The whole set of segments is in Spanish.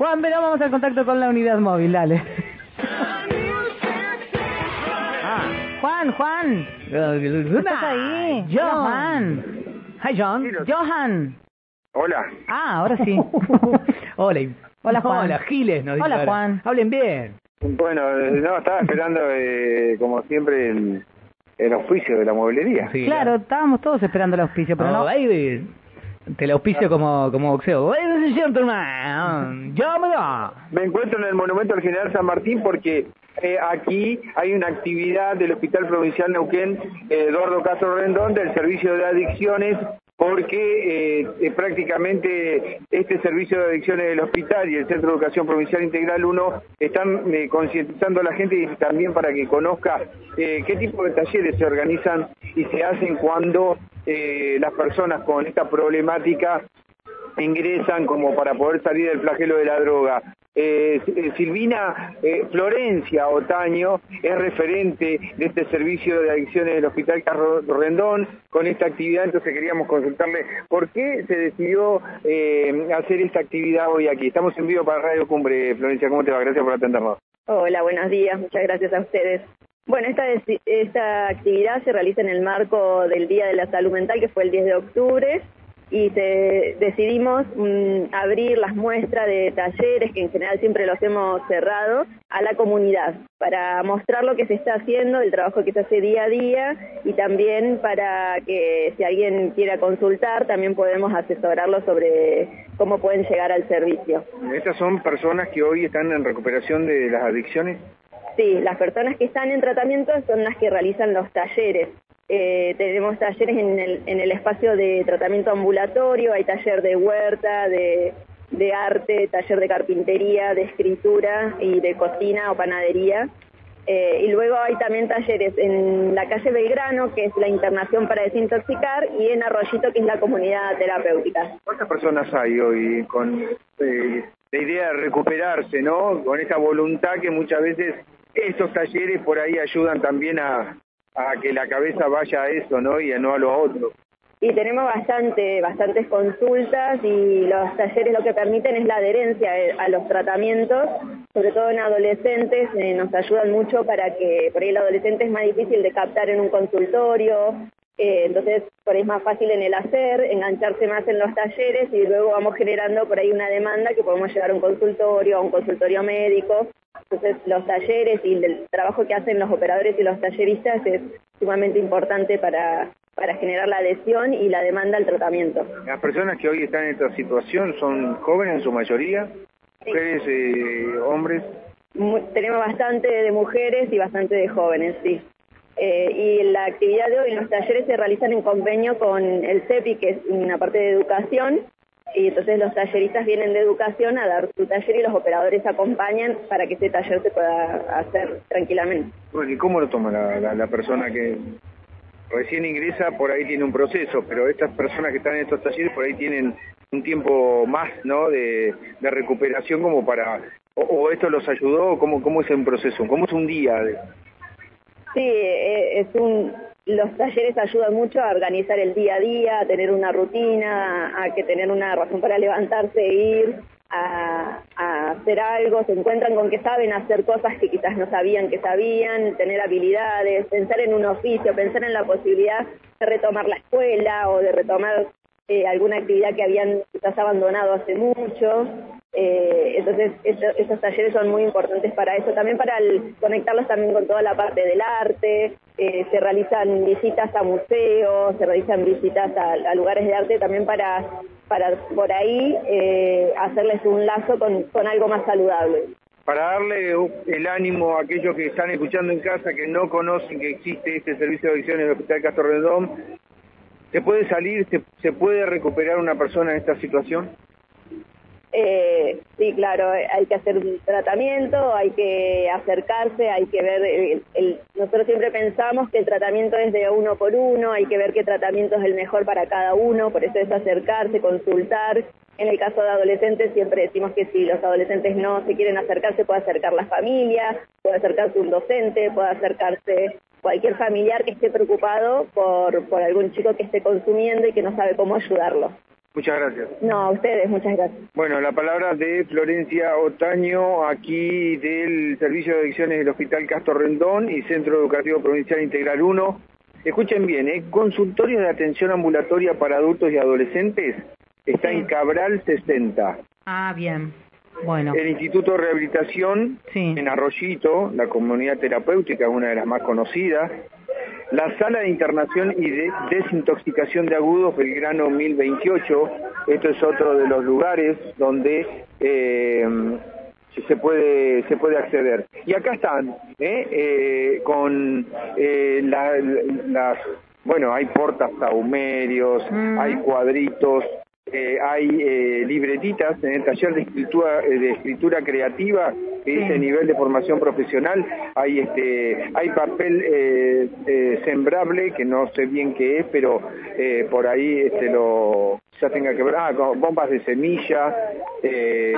Juan, ven, vamos al contacto con la unidad móvil, dale. Ah. Juan, Juan. ¿Estás ahí? Johan. Hi, John. Johan. Hola. Ah, ahora sí. Hola. Hola, Juan. Hola, Giles. Nos dice Hola. Juan. Hablen bien. Bueno, no, estaba esperando, eh, como siempre, el, el auspicio de la mueblería. Sí, Claro, estábamos todos esperando el auspicio, pero no. Ahí te la auspicio como, como boxeo. Ladies and. Me encuentro en el Monumento al General San Martín porque eh, aquí hay una actividad del Hospital Provincial Neuquén eh, Eduardo Castro Rendón del Servicio de Adicciones porque eh, prácticamente este servicio de adicciones del hospital y el Centro de Educación Provincial Integral 1 están eh, concientizando a la gente y también para que conozca eh, qué tipo de talleres se organizan y se hacen cuando las personas con esta problemática ingresan como para poder salir del flagelo de la droga. Eh, eh, Silvina eh, Florencia Otaño es referente de este servicio de adicciones del Hospital Carlos Rendón con esta actividad, entonces queríamos consultarle por qué se decidió hacer esta actividad hoy aquí. Estamos en vivo para Radio Cumbre, Florencia, ¿cómo te va? Gracias por atendernos. Hola, buenos días, muchas gracias a ustedes. Bueno, esta, esta actividad se realiza en el marco del Día de la Salud Mental, que fue el 10 de octubre, y se- decidimos mm, abrir las muestras de talleres, que en general siempre los hemos cerrado, a la comunidad, para mostrar lo que se está haciendo, el trabajo que se hace día a día, y también para que si alguien quiera consultar, también podemos asesorarlo sobre cómo pueden llegar al servicio. Estas son personas que hoy están en recuperación de las adicciones. Sí, las personas que están en tratamiento son las que realizan los talleres. Eh, tenemos talleres en el, en el espacio de tratamiento ambulatorio, hay taller de huerta, de, arte, taller de carpintería, de escritura y de cocina o panadería. Eh, y luego hay también talleres en la calle Belgrano, que es la internación para desintoxicar, y en Arroyito, que es la comunidad terapéutica. ¿Cuántas personas hay hoy con eh, la idea de recuperarse, ¿no? Con esa voluntad que muchas veces estos talleres por ahí ayudan también a, a que la cabeza vaya a eso, ¿no? Y a no a lo otro. Y tenemos bastante, bastantes consultas y los talleres lo que permiten es la adherencia a los tratamientos, sobre todo en adolescentes, eh, nos ayudan mucho para que, por ahí el adolescente es más difícil de captar en un consultorio, eh, entonces por ahí es más fácil en el hacer, engancharse más en los talleres y luego vamos generando por ahí una demanda que podemos llevar a un consultorio, a un consultorio médico. Entonces los talleres y el trabajo que hacen los operadores y los talleristas es sumamente importante para, para generar la adhesión y la demanda al tratamiento. Las personas que hoy están en esta situación son jóvenes en su mayoría, mujeres, eh, hombres. Tenemos bastante de mujeres y bastante de jóvenes, sí. Eh, y la actividad de hoy, los talleres se realizan en convenio con el CEPI, que es una parte de educación, y entonces los talleristas vienen de educación a dar su taller y los operadores acompañan para que ese taller se pueda hacer tranquilamente. Bueno, ¿y cómo lo toma la, la- la persona que recién ingresa? Por ahí tiene un proceso, pero estas personas que están en estos talleres por ahí tienen un tiempo más, ¿no? De, de recuperación como para... O, o esto los ayudó? ¿Cómo, ¿Cómo es un proceso? ¿Cómo es un día? de- Sí, eh, es un, los talleres ayudan mucho a organizar el día a día, a tener una rutina, a que tener una razón para levantarse e ir a, hacer algo, se encuentran con que saben hacer cosas que quizás no sabían que sabían, tener habilidades, pensar en un oficio, pensar en la posibilidad de retomar la escuela o de retomar eh, alguna actividad que habían quizás abandonado hace mucho. Eh, entonces, eso- esos talleres son muy importantes para eso, también para conectarlos también con toda la parte del arte. Eh, se realizan visitas a museos, se realizan visitas a, lugares de arte también para, por ahí eh, hacerles un lazo con, algo más saludable. Para darle el ánimo a aquellos que están escuchando en casa, que no conocen que existe este servicio de adicciones del Hospital Castro Redón, ¿se puede salir, se puede recuperar una persona en esta situación? Eh, sí, claro, hay que hacer un tratamiento, hay que acercarse, hay que ver, el- el- nosotros siempre pensamos que el tratamiento es de uno por uno, hay que ver qué tratamiento es el mejor para cada uno, por eso es acercarse, consultar. En el caso de adolescentes siempre decimos que si los adolescentes no se quieren acercarse, puede acercar la familia, puede acercarse un docente, puede acercarse cualquier familiar que esté preocupado por, por algún chico que esté consumiendo y que no sabe cómo ayudarlo. Muchas gracias. No, a ustedes, muchas gracias. Bueno, la palabra de Florencia Otaño, aquí del Servicio de Adicciones del Hospital Castro Rendón y Centro Educativo Provincial Integral 1. Escuchen bien, ¿eh? consultorio de atención ambulatoria para adultos y adolescentes está en Cabral 60. Ah, bien. Bueno. El Instituto de Rehabilitación en Arroyito, la comunidad terapéutica, una de las más conocidas. La Sala de Internación y de Desintoxicación de Agudos Belgrano 1028. Esto es otro de los lugares donde eh, se puede se puede acceder. Y acá están, ¿eh? eh con eh, las... Bueno, hay portas saumerios, mm. hay cuadritos, eh, hay eh, libretitas en el taller de escritura, eh, de escritura creativa que dice nivel de formación profesional, hay este, hay papel eh, sembrable que no sé bien qué es, pero por ahí este lo ya tenga que ver, ah, con bombas de semilla.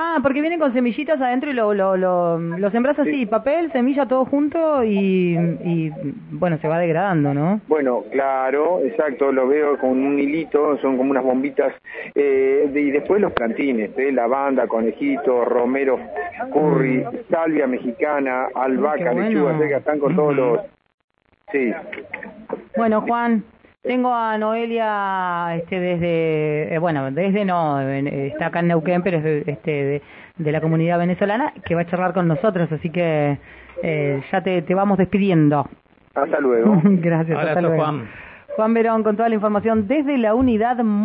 ah, porque vienen con semillitas adentro y lo, lo, lo, lo sembras así, papel, semilla, todo junto y, y, bueno, se va degradando, ¿no? Bueno, claro, exacto, lo veo con un hilito, son como unas bombitas eh, y después los plantines, ¿eh? lavanda, conejito, romero, curry, salvia mexicana, albahaca, lechuga que están con todos los... Sí. Bueno, Juan, tengo a Noelia este desde, eh, bueno, desde no, está acá en Neuquén, pero es este, de, la comunidad venezolana, que va a charlar con nosotros, así que eh, ya te, te vamos despidiendo. Hasta luego. Gracias, hasta luego. Juan. Juan Verón con toda la información desde la unidad móvil.